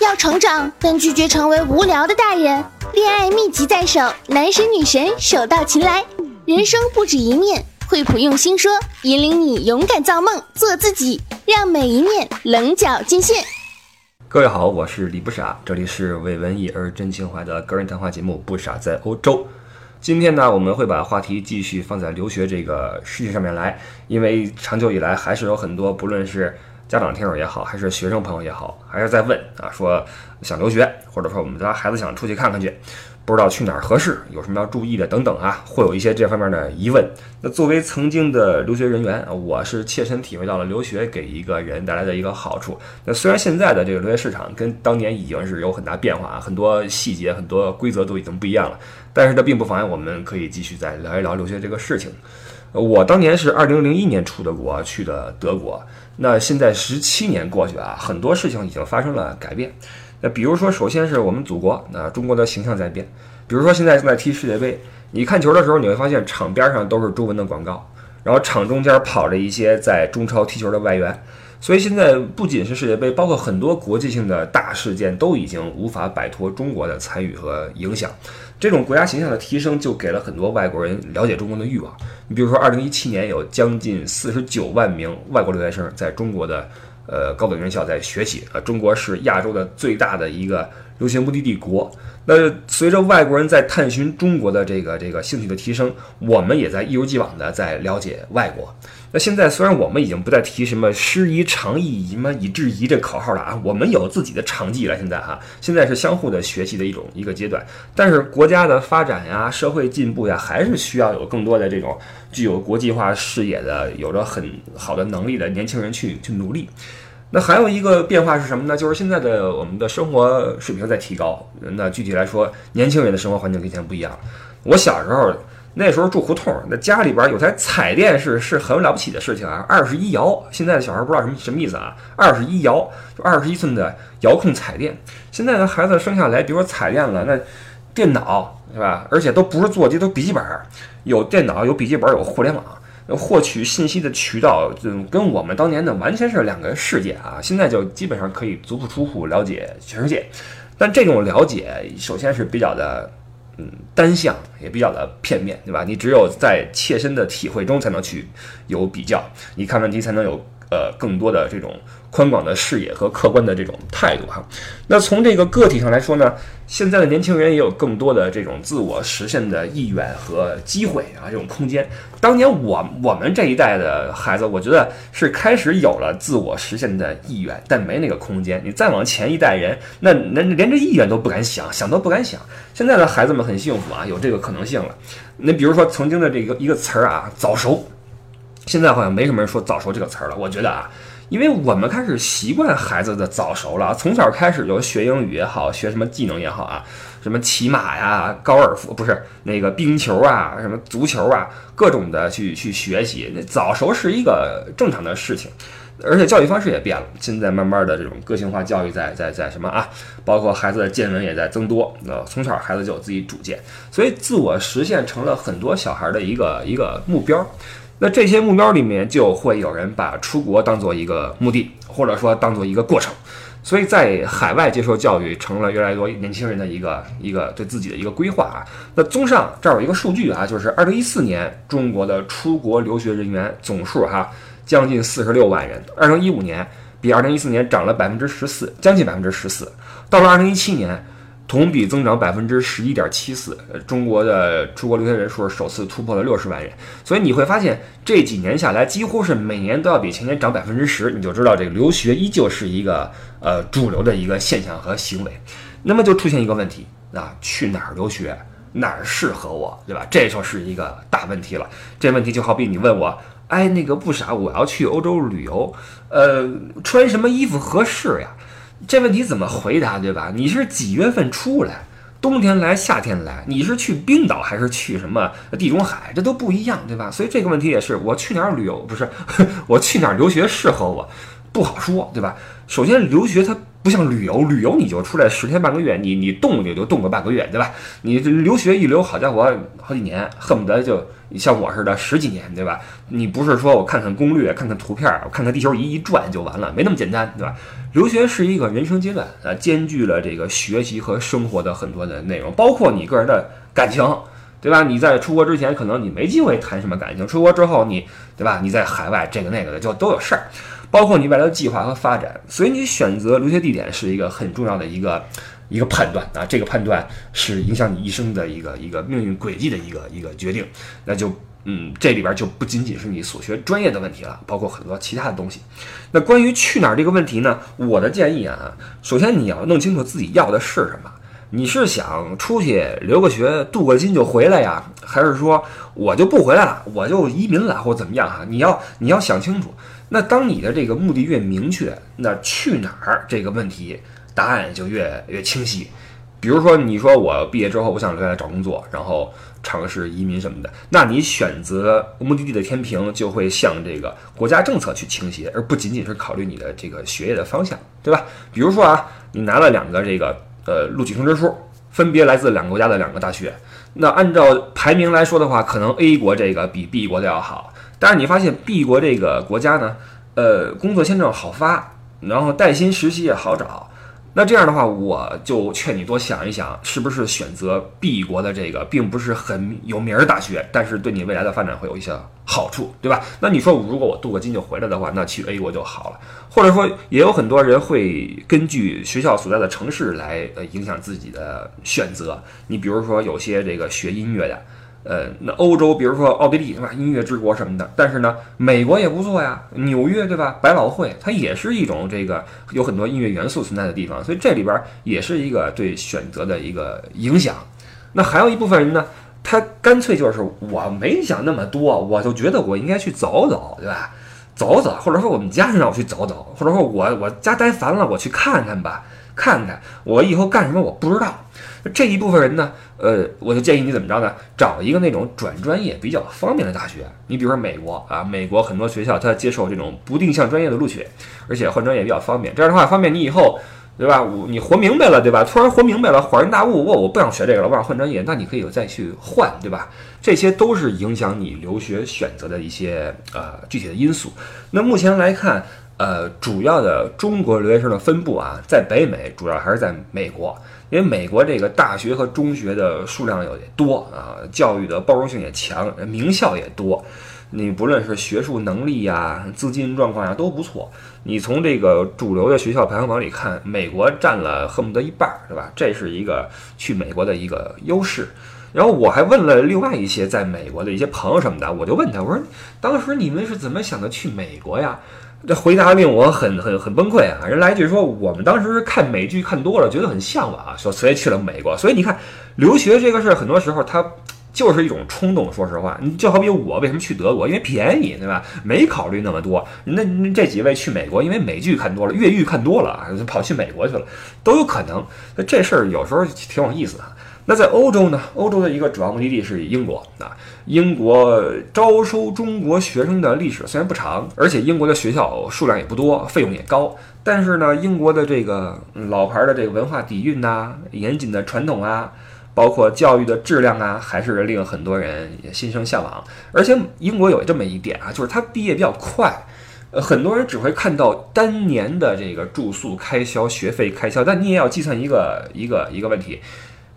要成长，但拒绝成为无聊的大人。恋爱秘籍在手，男神女神手到擒来。人生不止一面，惠普用心说，引领你勇敢造梦，做自己，让每一面棱角尽现。各位好，我是李不傻，这里是为文艺而真情怀的个人谈话节目《不傻在欧洲》。今天呢，我们会把话题继续放在留学这个事情上面来，因为长久以来还是有很多，不论是家长听友也好，还是学生朋友也好，还是在问啊，说想留学，或者说我们家孩子想出去看看去，不知道去哪儿合适，有什么要注意的等等啊，会有一些这方面的疑问。那作为曾经的留学人员，我是切身体会到了留学给一个人带来的一个好处。那虽然现在的这个留学市场跟当年已经是有很大变化，很多细节、很多规则都已经不一样了。但是这并不妨碍我们可以继续再聊一聊留学这个事情。我当年是二零零一年出的国，去的德国。那现在十七年过去啊，很多事情已经发生了改变。那比如说，首先是我们祖国，那中国的形象在变。比如说现在正在踢世界杯，你看球的时候，你会发现场边上都是中文的广告，然后场中间跑着一些在中超踢球的外援。所以现在不仅是世界杯，包括很多国际性的大事件都已经无法摆脱中国的参与和影响。这种国家形象的提升，就给了很多外国人了解中国的欲望。你比如说，二零一七年有将近四十九万名外国留学生在中国的呃高等院校在学习啊，中国是亚洲的最大的一个留学目的地国。那随着外国人在探寻中国的这个这个兴趣的提升，我们也在一如既往的在了解外国。那现在虽然我们已经不再提什么师夷长艺什么以制夷这口号了啊，我们有自己的长技了。现在哈，现在是相互的学习的一种一个阶段。但是国家的发展呀，社会进步呀，还是需要有更多的这种具有国际化视野的、有着很好的能力的年轻人去去努力。那还有一个变化是什么呢？就是现在的我们的生活水平在提高。那具体来说，年轻人的生活环境跟以前不一样了。我小时候。那时候住胡同，那家里边有台彩电是是很了不起的事情啊，二十一摇。现在的小孩不知道什么什么意思啊，二十一摇就二十一寸的遥控彩电。现在的孩子生下来，比如说彩电了，那电脑是吧？而且都不是座机，都笔记本，有电脑，有笔记本，有互联网，获取信息的渠道，就跟我们当年的完全是两个世界啊。现在就基本上可以足不出户了解全世界，但这种了解首先是比较的。嗯，单向也比较的片面，对吧？你只有在切身的体会中才能去有比较，你看问题才能有呃更多的这种。宽广的视野和客观的这种态度哈，那从这个个体上来说呢，现在的年轻人也有更多的这种自我实现的意愿和机会啊，这种空间。当年我我们这一代的孩子，我觉得是开始有了自我实现的意愿，但没那个空间。你再往前一代人，那那连这意愿都不敢想，想都不敢想。现在的孩子们很幸福啊，有这个可能性了。那比如说曾经的这个一个词儿啊，早熟，现在好像没什么人说早熟这个词儿了。我觉得啊。因为我们开始习惯孩子的早熟了，从小开始就学英语也好，学什么技能也好啊，什么骑马呀、高尔夫不是那个冰球啊、什么足球啊，各种的去去学习，那早熟是一个正常的事情，而且教育方式也变了，现在慢慢的这种个性化教育在在在什么啊，包括孩子的见闻也在增多，那从小孩子就有自己主见，所以自我实现成了很多小孩的一个一个目标。那这些目标里面就会有人把出国当做一个目的，或者说当做一个过程，所以在海外接受教育成了越来越多年轻人的一个一个对自己的一个规划啊。那综上这儿有一个数据啊，就是二零一四年中国的出国留学人员总数哈将近四十六万人，二零一五年比二零一四年涨了百分之十四，将近百分之十四，到了二零一七年。同比增长百分之十一点七四，中国的出国留学人数首次突破了六十万人，所以你会发现这几年下来，几乎是每年都要比前年涨百分之十，你就知道这个留学依旧是一个呃主流的一个现象和行为。那么就出现一个问题啊，去哪儿留学，哪儿适合我，对吧？这就是一个大问题了。这问题就好比你问我，哎，那个不傻，我要去欧洲旅游，呃，穿什么衣服合适呀？这问题怎么回答，对吧？你是几月份出来？冬天来，夏天来？你是去冰岛还是去什么地中海？这都不一样，对吧？所以这个问题也是，我去哪儿旅游不是？我去哪儿留学适合我？不好说，对吧？首先，留学它不像旅游，旅游你就出来十天半个月，你你动也就动个半个月，对吧？你留学一留，好家伙，好几年，恨不得就你像我似的十几年，对吧？你不是说我看看攻略，看看图片，我看看地球仪一转就完了，没那么简单，对吧？留学是一个人生阶段啊，兼具了这个学习和生活的很多的内容，包括你个人的感情，对吧？你在出国之前，可能你没机会谈什么感情，出国之后，你对吧？你在海外这个那个的就都有事儿。包括你未来的计划和发展，所以你选择留学地点是一个很重要的一个一个判断啊，这个判断是影响你一生的一个一个命运轨迹的一个一个决定。那就嗯，这里边就不仅仅是你所学专业的问题了，包括很多其他的东西。那关于去哪儿这个问题呢？我的建议啊，首先你要弄清楚自己要的是什么。你是想出去留个学、镀个金就回来呀，还是说我就不回来了，我就移民了或怎么样哈？你要你要想清楚。那当你的这个目的越明确，那去哪儿这个问题答案就越越清晰。比如说，你说我毕业之后我想留下来找工作，然后尝试移民什么的，那你选择目的地的天平就会向这个国家政策去倾斜，而不仅仅是考虑你的这个学业的方向，对吧？比如说啊，你拿了两个这个呃录取通知书，分别来自两个国家的两个大学，那按照排名来说的话，可能 A 国这个比 B 国的要好。但是你发现 B 国这个国家呢，呃，工作签证好发，然后带薪实习也好找，那这样的话，我就劝你多想一想，是不是选择 B 国的这个，并不是很有名儿大学，但是对你未来的发展会有一些好处，对吧？那你说，如果我镀个金就回来的话，那去 A 国就好了。或者说，也有很多人会根据学校所在的城市来呃影响自己的选择。你比如说，有些这个学音乐的。呃，那欧洲，比如说奥地利，对吧？音乐之国什么的。但是呢，美国也不错呀，纽约，对吧？百老汇，它也是一种这个有很多音乐元素存在的地方。所以这里边也是一个对选择的一个影响。那还有一部分人呢，他干脆就是我没想那么多，我就觉得我应该去走走，对吧？走走，或者说我们家人让我去走走，或者说我我家待烦了，我去看看吧，看看我以后干什么我不知道。这一部分人呢，呃，我就建议你怎么着呢？找一个那种转专业比较方便的大学。你比如说美国啊，美国很多学校它接受这种不定向专业的录取，而且换专业比较方便。这样的话，方便你以后，对吧？你活明白了，对吧？突然活明白了，恍然大悟，我我不想学这个了，我想换专业，那你可以再去换，对吧？这些都是影响你留学选择的一些呃具体的因素。那目前来看，呃，主要的中国留学生的分布啊，在北美主要还是在美国。因为美国这个大学和中学的数量也多啊，教育的包容性也强，名校也多。你不论是学术能力呀、资金状况呀都不错。你从这个主流的学校排行榜里看，美国占了恨不得一半，对吧？这是一个去美国的一个优势。然后我还问了另外一些在美国的一些朋友什么的，我就问他，我说当时你们是怎么想的去美国呀？这回答令我很很很崩溃啊！人来一句说，我们当时看美剧看多了，觉得很向往，说所以去了美国。所以你看，留学这个事儿，很多时候它就是一种冲动。说实话，你就好比我为什么去德国，因为便宜，对吧？没考虑那么多。那这几位去美国，因为美剧看多了，越狱看多了，就跑去美国去了，都有可能。那这事儿有时候挺有意思的。那在欧洲呢？欧洲的一个主要目的地是英国啊。英国招收中国学生的历史虽然不长，而且英国的学校数量也不多，费用也高。但是呢，英国的这个老牌的这个文化底蕴呐，严谨的传统啊，包括教育的质量啊，还是令很多人也心生向往。而且英国有这么一点啊，就是它毕业比较快，呃，很多人只会看到单年的这个住宿开销、学费开销，但你也要计算一个一个一个问题。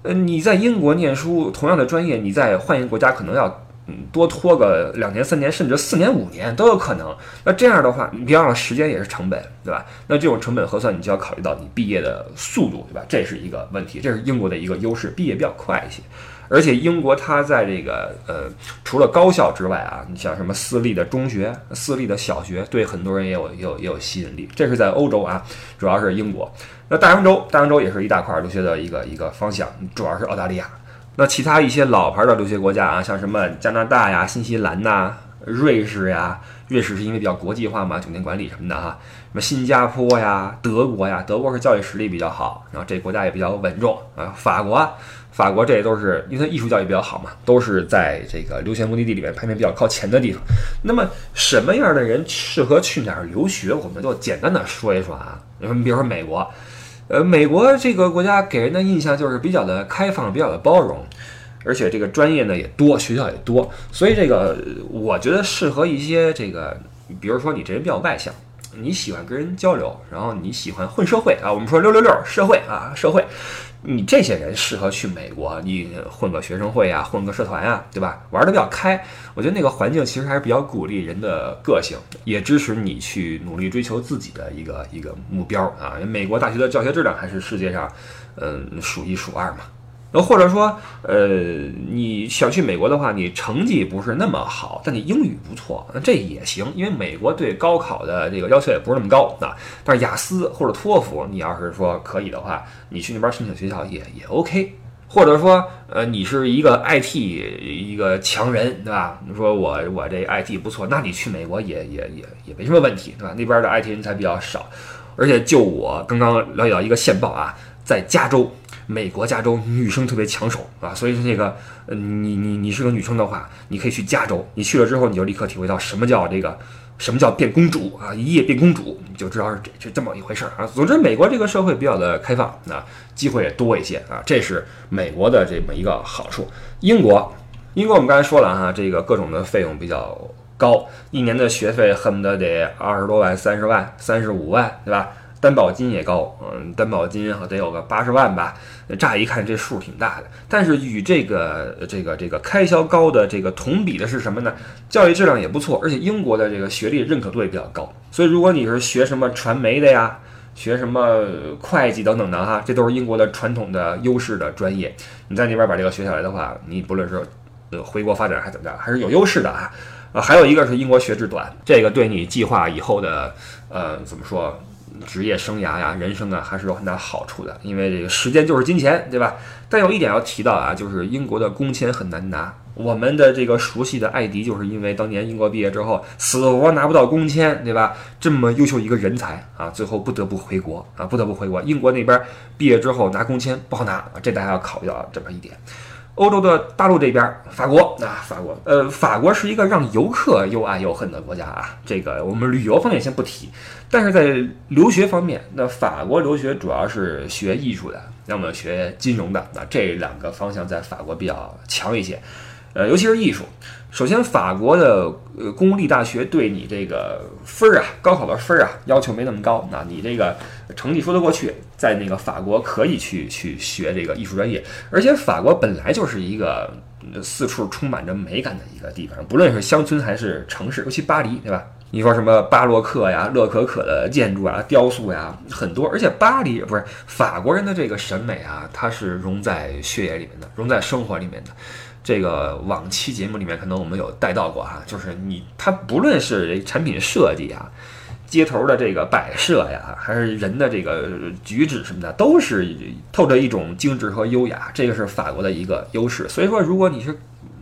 呃，你在英国念书，同样的专业，你在换一个国家，可能要嗯多拖个两年、三年，甚至四年、五年都有可能。那这样的话，你别忘了时间也是成本，对吧？那这种成本核算，你就要考虑到你毕业的速度，对吧？这是一个问题，这是英国的一个优势，毕业比较快一些。而且英国它在这个呃，除了高校之外啊，你像什么私立的中学、私立的小学，对很多人也有也有也有吸引力。这是在欧洲啊，主要是英国。那大洋洲，大洋洲也是一大块留学的一个一个方向，主要是澳大利亚。那其他一些老牌的留学国家啊，像什么加拿大呀、新西兰呐、瑞士呀，瑞士是因为比较国际化嘛，酒店管理什么的哈。什么新加坡呀、德国呀，德国是教育实力比较好，然后这国家也比较稳重啊。法国。法国这都是因为它艺术教育比较好嘛，都是在这个留学目的地里面排名比较靠前的地方。那么什么样的人适合去哪儿留学？我们就简单的说一说啊。你比如说美国，呃，美国这个国家给人的印象就是比较的开放，比较的包容，而且这个专业呢也多，学校也多，所以这个我觉得适合一些这个，比如说你这人比较外向，你喜欢跟人交流，然后你喜欢混社会啊，我们说六六六社会啊，社会。你这些人适合去美国，你混个学生会啊，混个社团啊，对吧？玩的比较开，我觉得那个环境其实还是比较鼓励人的个性，也支持你去努力追求自己的一个一个目标啊。美国大学的教学质量还是世界上，嗯，数一数二嘛。那或者说，呃，你想去美国的话，你成绩不是那么好，但你英语不错，那这也行，因为美国对高考的这个要求也不是那么高啊。但是雅思或者托福，你要是说可以的话，你去那边申请学校也也 OK。或者说，呃，你是一个 IT 一个强人，对吧？你说我我这 IT 不错，那你去美国也也也也没什么问题，对吧？那边的 IT 人才比较少，而且就我刚刚了解到一个线报啊，在加州。美国加州女生特别抢手啊，所以说那个，呃，你你你是个女生的话，你可以去加州。你去了之后，你就立刻体会到什么叫这个，什么叫变公主啊，一夜变公主，你就知道是这是这么一回事儿啊。总之，美国这个社会比较的开放啊，机会也多一些啊，这是美国的这么一个好处。英国，英国我们刚才说了哈，这个各种的费用比较高，一年的学费恨不得得二十多万、三十万、三十五万，对吧？担保金也高，嗯，担保金得有个八十万吧。乍一看这数挺大的，但是与这个这个这个开销高的这个同比的是什么呢？教育质量也不错，而且英国的这个学历认可度也比较高。所以如果你是学什么传媒的呀，学什么会计等等的哈，这都是英国的传统的优势的专业。你在那边把这个学下来的话，你不论是呃回国发展还怎么着，还是有优势的啊。呃，还有一个是英国学制短，这个对你计划以后的呃怎么说？职业生涯呀，人生啊，还是有很大好处的，因为这个时间就是金钱，对吧？但有一点要提到啊，就是英国的工签很难拿。我们的这个熟悉的艾迪，就是因为当年英国毕业之后死活拿不到工签，对吧？这么优秀一个人才啊，最后不得不回国啊，不得不回国。英国那边毕业之后拿工签不好拿，这大家要考虑到这么一点。欧洲的大陆这边，法国啊，法国，呃，法国是一个让游客又爱又恨的国家啊。这个我们旅游方面先不提，但是在留学方面，那法国留学主要是学艺术的，要么学金融的，那这两个方向在法国比较强一些。呃，尤其是艺术。首先，法国的呃公立大学对你这个分儿啊，高考的分儿啊，要求没那么高。那你这个成绩说得过去，在那个法国可以去去学这个艺术专业。而且，法国本来就是一个四处充满着美感的一个地方，不论是乡村还是城市，尤其巴黎，对吧？你说什么巴洛克呀、乐可可的建筑啊、雕塑呀，很多。而且，巴黎不是法国人的这个审美啊，它是融在血液里面的，融在生活里面的。这个往期节目里面可能我们有带到过哈，就是你它不论是产品设计啊，街头的这个摆设呀，还是人的这个举止什么的，都是透着一种精致和优雅，这个是法国的一个优势。所以说，如果你是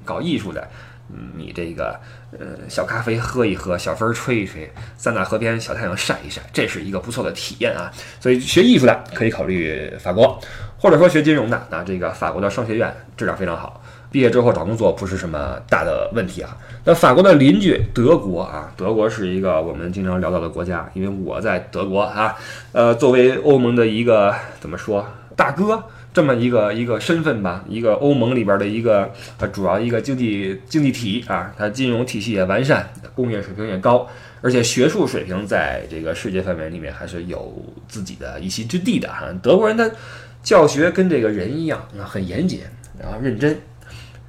搞艺术的，嗯，你这个呃小咖啡喝一喝，小风吹一吹，塞纳河边小太阳晒一晒，这是一个不错的体验啊。所以学艺术的可以考虑法国，或者说学金融的，那这个法国的商学院质量非常好。毕业之后找工作不是什么大的问题啊。那法国的邻居德国啊，德国是一个我们经常聊到的国家，因为我在德国啊，呃，作为欧盟的一个怎么说大哥这么一个一个身份吧，一个欧盟里边的一个呃主要一个经济经济体啊，它金融体系也完善，工业水平也高，而且学术水平在这个世界范围里面还是有自己的一席之地的哈。德国人的教学跟这个人一样啊，很严谨，然后认真。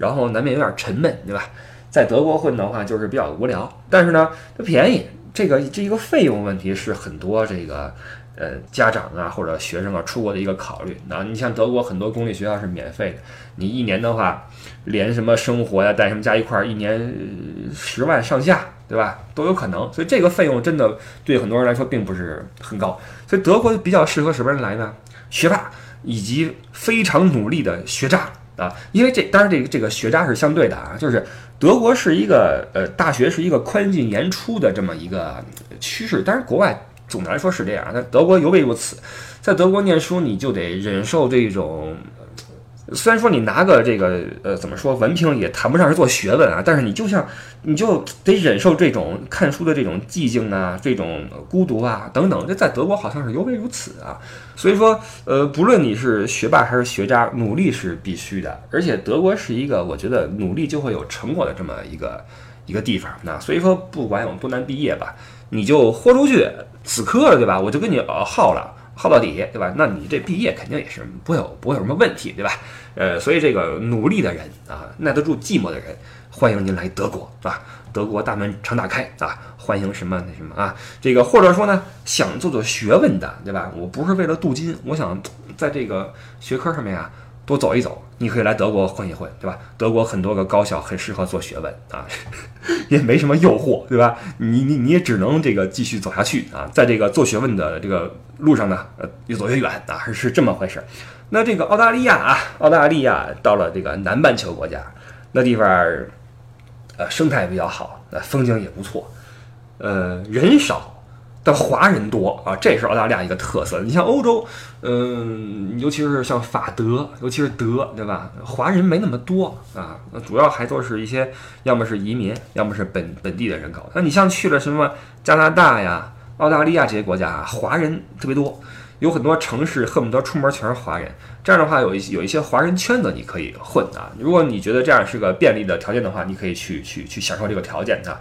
然后难免有点沉闷，对吧？在德国混的话就是比较无聊，但是呢，它便宜。这个这一个费用问题是很多这个呃家长啊或者学生啊出国的一个考虑。那你像德国很多公立学校是免费的，你一年的话连什么生活呀带什么加一块儿，一年十万上下，对吧？都有可能。所以这个费用真的对很多人来说并不是很高。所以德国比较适合什么人来呢？学霸以及非常努力的学渣。啊，因为这当然这个这个学渣是相对的啊，就是德国是一个呃大学是一个宽进严出的这么一个趋势，但是国外总的来说是这样，那德国尤为如此，在德国念书你就得忍受这种虽然说你拿个这个呃怎么说文凭也谈不上是做学问啊，但是你就像你就得忍受这种看书的这种寂静啊，这种孤独啊等等，这在德国好像是尤为如此啊。所以说，呃，不论你是学霸还是学渣，努力是必须的。而且德国是一个我觉得努力就会有成果的这么一个一个地方。那所以说，不管有多难毕业吧，你就豁出去死磕了，对吧？我就跟你耗了。耗到底，对吧？那你这毕业肯定也是不会有不会有什么问题，对吧？呃，所以这个努力的人啊，耐得住寂寞的人，欢迎您来德国，啊？德国大门常打开啊，欢迎什么那什么啊？这个或者说呢，想做做学问的，对吧？我不是为了镀金，我想在这个学科上面啊。多走一走，你可以来德国混一混，对吧？德国很多个高校很适合做学问啊，也没什么诱惑，对吧？你你你也只能这个继续走下去啊，在这个做学问的这个路上呢，呃，越走越远啊，是是这么回事。那这个澳大利亚啊，澳大利亚到了这个南半球国家，那地方呃生态比较好，那风景也不错，呃人少。但华人多啊，这是澳大利亚一个特色。你像欧洲，嗯，尤其是像法德，尤其是德，对吧？华人没那么多啊，主要还都是一些，要么是移民，要么是本本地的人口。那你像去了什么加拿大呀、澳大利亚这些国家啊，华人特别多，有很多城市恨不得出门全是华人。这样的话，有一有一些华人圈子你可以混啊。如果你觉得这样是个便利的条件的话，你可以去去去享受这个条件的。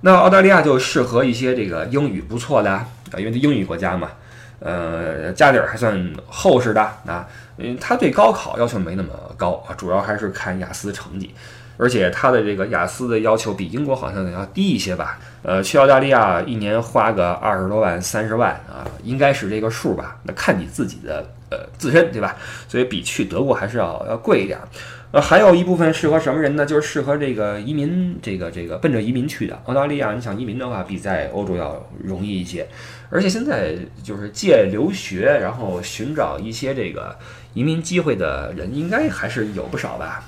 那澳大利亚就适合一些这个英语不错的啊，因为它英语国家嘛，呃，家底儿还算厚实的啊，嗯，它对高考要求没那么高啊，主要还是看雅思成绩，而且它的这个雅思的要求比英国好像要低一些吧，呃，去澳大利亚一年花个二十多万、三十万啊，应该是这个数吧，那看你自己的呃自身对吧？所以比去德国还是要要贵一点。呃，还有一部分适合什么人呢？就是适合这个移民，这个这个奔着移民去的。澳大利亚，你想移民的话，比在欧洲要容易一些。而且现在就是借留学，然后寻找一些这个移民机会的人，应该还是有不少吧。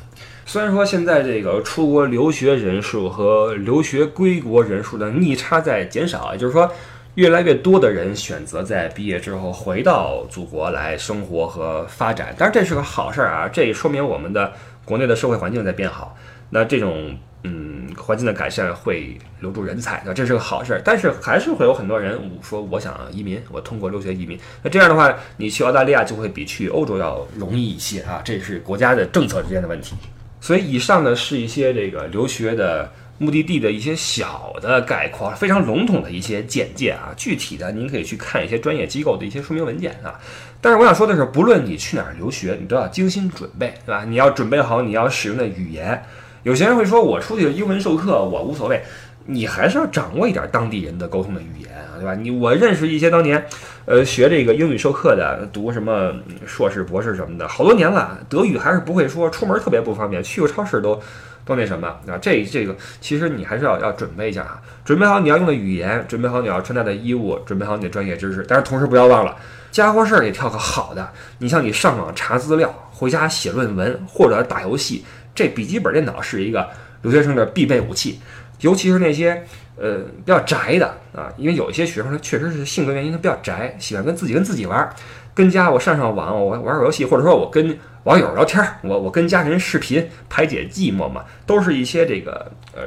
虽然说现在这个出国留学人数和留学归国人数的逆差在减少，也就是说，越来越多的人选择在毕业之后回到祖国来生活和发展。当然，这是个好事儿啊，这也说明我们的。国内的社会环境在变好，那这种嗯环境的改善会留住人才，那这是个好事儿。但是还是会有很多人说我想移民，我通过留学移民。那这样的话，你去澳大利亚就会比去欧洲要容易一些啊，这是国家的政策之间的问题。所以以上呢是一些这个留学的目的地的一些小的概括，非常笼统的一些简介啊。具体的您可以去看一些专业机构的一些说明文件啊。但是我想说的是，不论你去哪儿留学，你都要精心准备，对吧？你要准备好你要使用的语言。有些人会说，我出去英文授课，我无所谓。你还是要掌握一点当地人的沟通的语言啊，对吧？你我认识一些当年，呃，学这个英语授课的，读什么硕士、博士什么的，好多年了，德语还是不会说，出门特别不方便，去个超市都都那什么啊。这这个其实你还是要要准备一下啊，准备好你要用的语言，准备好你要穿戴的衣物，准备好你的专业知识。但是同时不要忘了。家伙事儿也挑个好的，你像你上网查资料，回家写论文或者打游戏，这笔记本电脑是一个留学生的必备武器。尤其是那些呃比较宅的啊，因为有一些学生他确实是性格原因，他比较宅，喜欢跟自己跟自己玩，跟家我上上网，我玩玩游戏，或者说我跟网友聊天，我我跟家人视频排解寂寞嘛，都是一些这个呃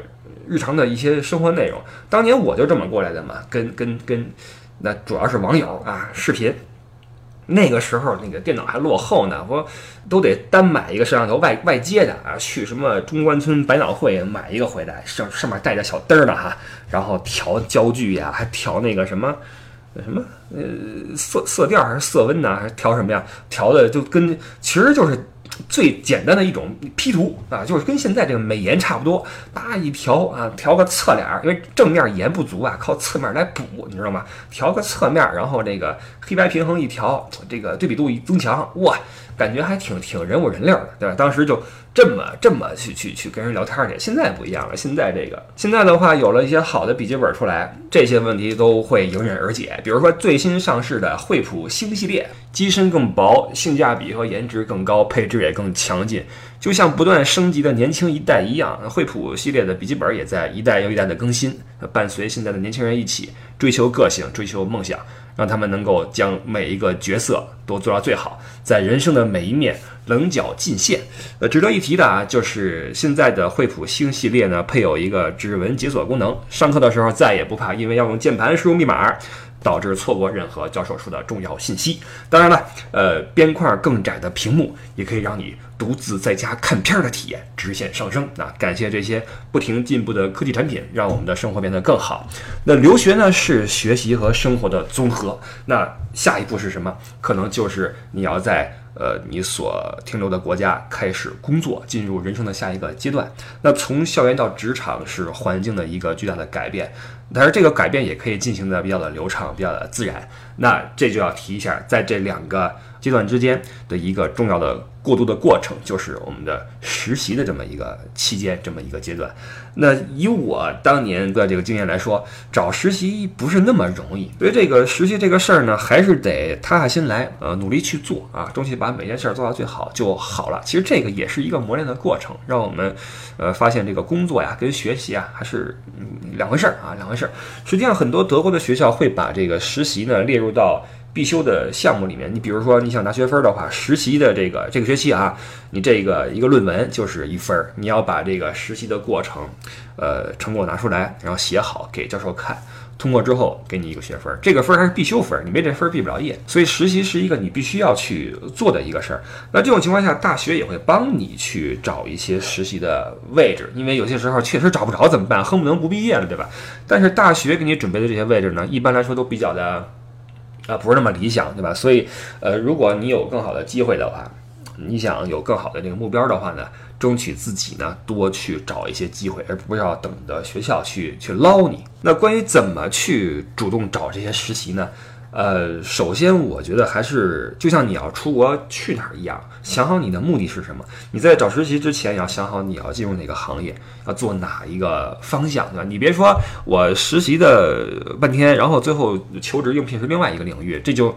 日常的一些生活内容。当年我就这么过来的嘛，跟跟跟那主要是网友啊视频。那个时候那个电脑还落后呢，我都得单买一个摄像头外外接的啊，去什么中关村百脑汇买一个回来，上上面带着小灯儿的哈，然后调焦距呀，还调那个什么 什么呃色色调还是色温呢，还是调什么呀？调的就跟其实就是。最简单的一种 P 图啊，就是跟现在这个美颜差不多，叭一调啊，调个侧脸，因为正面颜不足啊，靠侧面来补，你知道吗？调个侧面，然后这个黑白平衡一调，这个对比度一增强，哇，感觉还挺挺人五人六的，对吧？当时就。这么这么去去去跟人聊天去，现在不一样了。现在这个现在的话，有了一些好的笔记本出来，这些问题都会迎刃而解。比如说最新上市的惠普星系列，机身更薄，性价比和颜值更高，配置也更强劲。就像不断升级的年轻一代一样，惠普系列的笔记本也在一代又一代的更新，伴随现在的年轻人一起追求个性、追求梦想，让他们能够将每一个角色都做到最好，在人生的每一面棱角尽现。呃，值得一提的啊，就是现在的惠普星系列呢，配有一个指纹解锁功能，上课的时候再也不怕因为要用键盘输入密码。导致错过任何教授说的重要信息。当然了，呃，边框更窄的屏幕也可以让你独自在家看片儿的体验直线上升。那感谢这些不停进步的科技产品，让我们的生活变得更好。那留学呢，是学习和生活的综合。那下一步是什么？可能就是你要在。呃，你所停留的国家开始工作，进入人生的下一个阶段。那从校园到职场是环境的一个巨大的改变，但是这个改变也可以进行的比较的流畅，比较的自然。那这就要提一下，在这两个阶段之间的一个重要的。过渡的过程就是我们的实习的这么一个期间，这么一个阶段。那以我当年的这个经验来说，找实习不是那么容易。所以这个实习这个事儿呢，还是得踏下心来，呃，努力去做啊，争取把每件事儿做到最好就好了。其实这个也是一个磨练的过程，让我们呃发现这个工作呀跟学习啊还是两回事儿啊，两回事儿。实际上，很多德国的学校会把这个实习呢列入到。必修的项目里面，你比如说你想拿学分的话，实习的这个这个学期啊，你这个一个论文就是一分儿，你要把这个实习的过程，呃，成果拿出来，然后写好给教授看，通过之后给你一个学分，这个分还是必修分，你没这分毕不了业。所以实习是一个你必须要去做的一个事儿。那这种情况下，大学也会帮你去找一些实习的位置，因为有些时候确实找不着怎么办？恨不能不毕业了，对吧？但是大学给你准备的这些位置呢，一般来说都比较的。啊，不是那么理想，对吧？所以，呃，如果你有更好的机会的话，你想有更好的这个目标的话呢，争取自己呢多去找一些机会，而不是要等着学校去去捞你。那关于怎么去主动找这些实习呢？呃，首先我觉得还是就像你要出国去哪儿一样，想好你的目的是什么。你在找实习之前，也要想好你要进入哪个行业，要做哪一个方向，对吧？你别说我实习的半天，然后最后求职应聘是另外一个领域，这就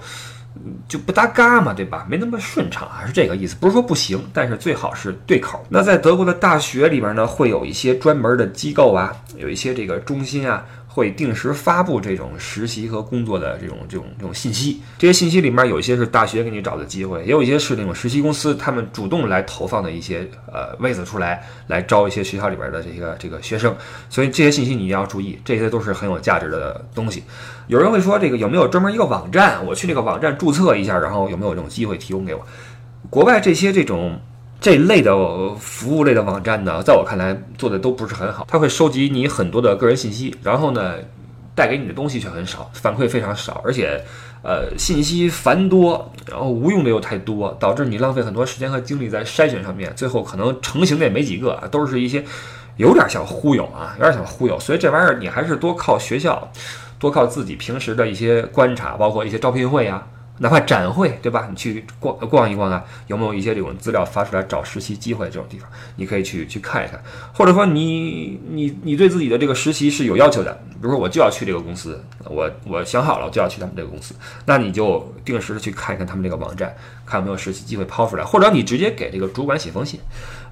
就不搭嘎嘛，对吧？没那么顺畅，啊是这个意思。不是说不行，但是最好是对口。那在德国的大学里边呢，会有一些专门的机构啊，有一些这个中心啊。会定时发布这种实习和工作的这种这种这种信息，这些信息里面有一些是大学给你找的机会，也有一些是那种实习公司他们主动来投放的一些呃位子出来，来招一些学校里边的这个这个学生，所以这些信息你一定要注意，这些都是很有价值的东西。有人会说这个有没有专门一个网站，我去那个网站注册一下，然后有没有这种机会提供给我？国外这些这种。这类的服务类的网站呢，在我看来做的都不是很好。它会收集你很多的个人信息，然后呢，带给你的东西却很少，反馈非常少，而且，呃，信息繁多，然后无用的又太多，导致你浪费很多时间和精力在筛选上面，最后可能成型的也没几个，都是一些有点像忽悠啊，有点像忽悠。所以这玩意儿你还是多靠学校，多靠自己平时的一些观察，包括一些招聘会呀。哪怕展会，对吧？你去逛逛一逛啊，有没有一些这种资料发出来找实习机会这种地方，你可以去去看一看。或者说，你你你对自己的这个实习是有要求的，比如说我就要去这个公司，我我想好了，我就要去他们这个公司，那你就定时的去看一看他们这个网站，看有没有实习机会抛出来，或者你直接给这个主管写封信。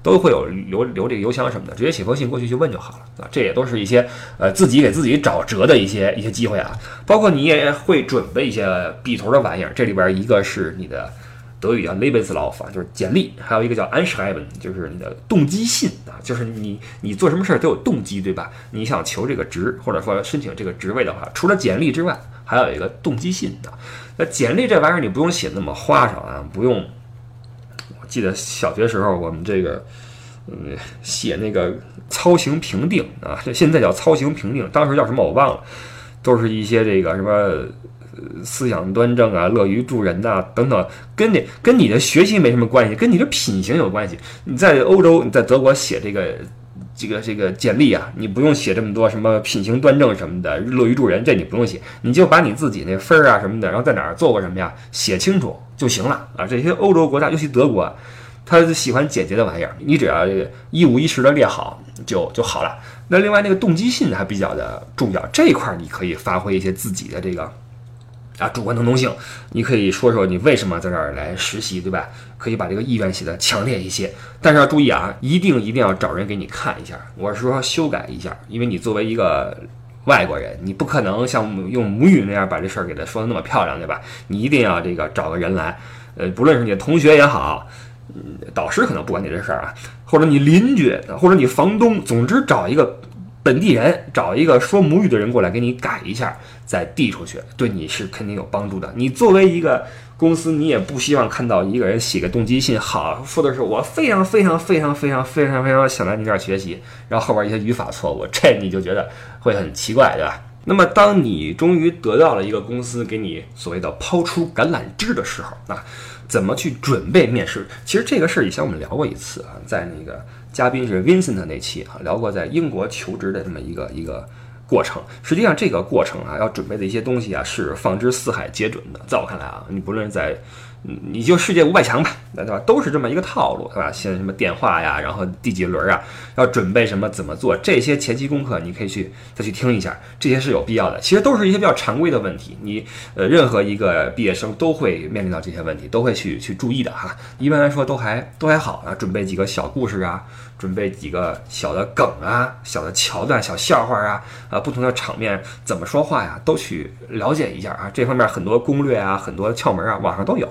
都会有留留这个邮箱什么的，直接写封信过去去问就好了啊。这也都是一些呃自己给自己找辙的一些一些机会啊。包括你也会准备一些笔头的玩意儿，这里边一个是你的德语叫 Lebenslauf，就是简历，还有一个叫 Anschreiben，就是你的动机信啊，就是你你做什么事儿都有动机对吧？你想求这个职或者说申请这个职位的话，除了简历之外，还有一个动机信的。那简历这玩意儿你不用写那么花哨啊，不用。记得小学时候，我们这个，嗯，写那个操行评定啊，这现在叫操行评定，当时叫什么我忘了，都是一些这个什么思想端正啊、乐于助人呐等等，跟你跟你的学习没什么关系，跟你的品行有关系。你在欧洲，你在德国写这个这个这个简历啊，你不用写这么多什么品行端正什么的，乐于助人，这你不用写，你就把你自己那分儿啊什么的，然后在哪儿做过什么呀，写清楚。就行了啊！这些欧洲国家，尤其德国，他喜欢简洁的玩意儿。你只要一五一十的列好，就就好了。那另外那个动机信还比较的重要，这一块你可以发挥一些自己的这个啊，主观能动性，你可以说说你为什么在这儿来实习，对吧？可以把这个意愿写的强烈一些，但是要注意啊，一定一定要找人给你看一下，我是说修改一下，因为你作为一个外国人，你不可能像用母语那样把这事儿给他说的那么漂亮，对吧？你一定要这个找个人来，呃，不论是你的同学也好，嗯，导师可能不管你这事儿啊，或者你邻居，或者你房东，总之找一个。本地人找一个说母语的人过来给你改一下，再递出去，对你是肯定有帮助的。你作为一个公司，你也不希望看到一个人写个动机信，好说的是我非常非常非常非常非常非常想来你这儿学习，然后后边一些语法错误，这你就觉得会很奇怪，对吧？那么当你终于得到了一个公司给你所谓的抛出橄榄枝的时候，啊，怎么去准备面试？其实这个事儿以前我们聊过一次啊，在那个。嘉宾是 Vincent 那期啊，聊过在英国求职的这么一个一个过程。实际上，这个过程啊，要准备的一些东西啊，是放之四海皆准的。在我看来啊，你不论在你就世界五百强吧，对吧？都是这么一个套路，对吧？现在什么电话呀，然后第几轮啊，要准备什么，怎么做？这些前期功课你可以去再去听一下，这些是有必要的。其实都是一些比较常规的问题，你呃，任何一个毕业生都会面临到这些问题，都会去去注意的哈。一般来说都还都还好啊，准备几个小故事啊，准备几个小的梗啊，小的桥段、小笑话啊，啊，不同的场面怎么说话呀，都去了解一下啊。这方面很多攻略啊，很多窍门啊，网上都有。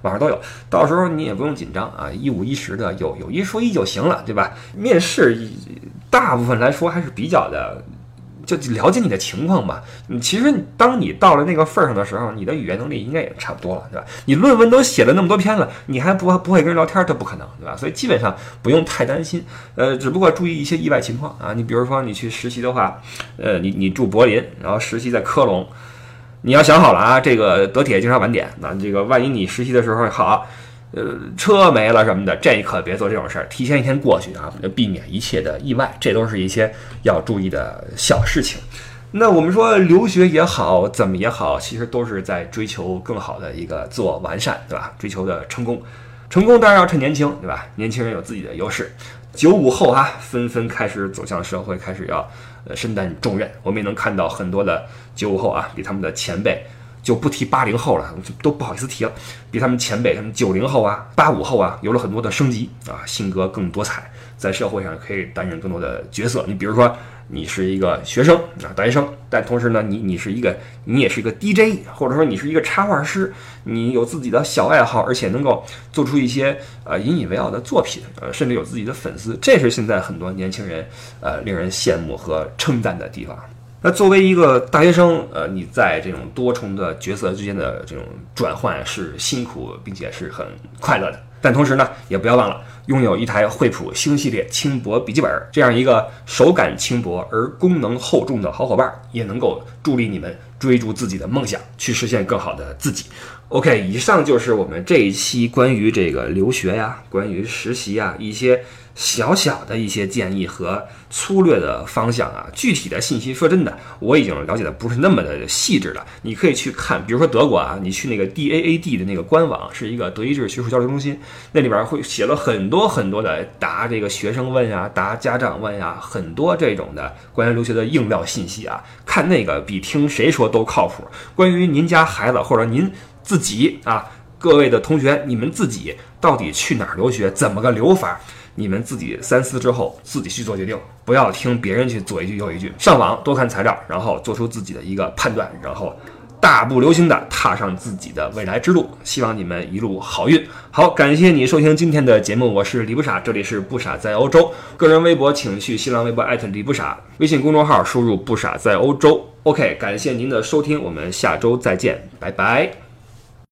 网上都有，到时候你也不用紧张啊，一五一十的有有一说一就行了，对吧？面试大部分来说还是比较的，就了解你的情况吧。你其实当你到了那个份儿上的时候，你的语言能力应该也差不多了，对吧？你论文都写了那么多篇了，你还不不会跟人聊天，这不可能，对吧？所以基本上不用太担心，呃，只不过注意一些意外情况啊。你比如说你去实习的话，呃，你你住柏林，然后实习在科隆。你要想好了啊，这个德铁经常晚点，那这个万一你实习的时候好，呃，车没了什么的，这可别做这种事儿，提前一天过去啊，避免一切的意外，这都是一些要注意的小事情。那我们说留学也好，怎么也好，其实都是在追求更好的一个自我完善，对吧？追求的成功，成功当然要趁年轻，对吧？年轻人有自己的优势。九五后啊，纷纷开始走向社会，开始要呃身担重任。我们也能看到很多的九五后啊，比他们的前辈就不提八零后了，都不好意思提了。比他们前辈，他们九零后啊、八五后啊，有了很多的升级啊，性格更多彩，在社会上可以担任更多的角色。你比如说。你是一个学生啊，大学生，但同时呢，你你是一个，你也是一个 DJ，或者说你是一个插画师，你有自己的小爱好，而且能够做出一些呃引以为傲的作品，呃，甚至有自己的粉丝，这是现在很多年轻人呃令人羡慕和称赞的地方。那作为一个大学生，呃，你在这种多重的角色之间的这种转换是辛苦，并且是很快乐的。但同时呢，也不要忘了拥有一台惠普星系列轻薄笔记本，这样一个手感轻薄而功能厚重的好伙伴，也能够助力你们追逐自己的梦想，去实现更好的自己。OK，以上就是我们这一期关于这个留学呀，关于实习呀一些。小小的一些建议和粗略的方向啊，具体的信息说真的，我已经了解的不是那么的细致了。你可以去看，比如说德国啊，你去那个 DAAD 的那个官网，是一个德意志学术交流中心，那里边会写了很多很多的答这个学生问呀，答家长问呀，很多这种的关于留学的硬料信息啊，看那个比听谁说都靠谱。关于您家孩子或者您自己啊，各位的同学，你们自己到底去哪儿留学，怎么个留法？你们自己三思之后，自己去做决定，不要听别人去左一句右一句。上网多看材料，然后做出自己的一个判断，然后大步流星的踏上自己的未来之路。希望你们一路好运。好，感谢你收听今天的节目，我是李不傻，这里是不傻在欧洲。个人微博请去新浪微博艾特李不傻，微信公众号输入不傻在欧洲。OK，感谢您的收听，我们下周再见，拜拜。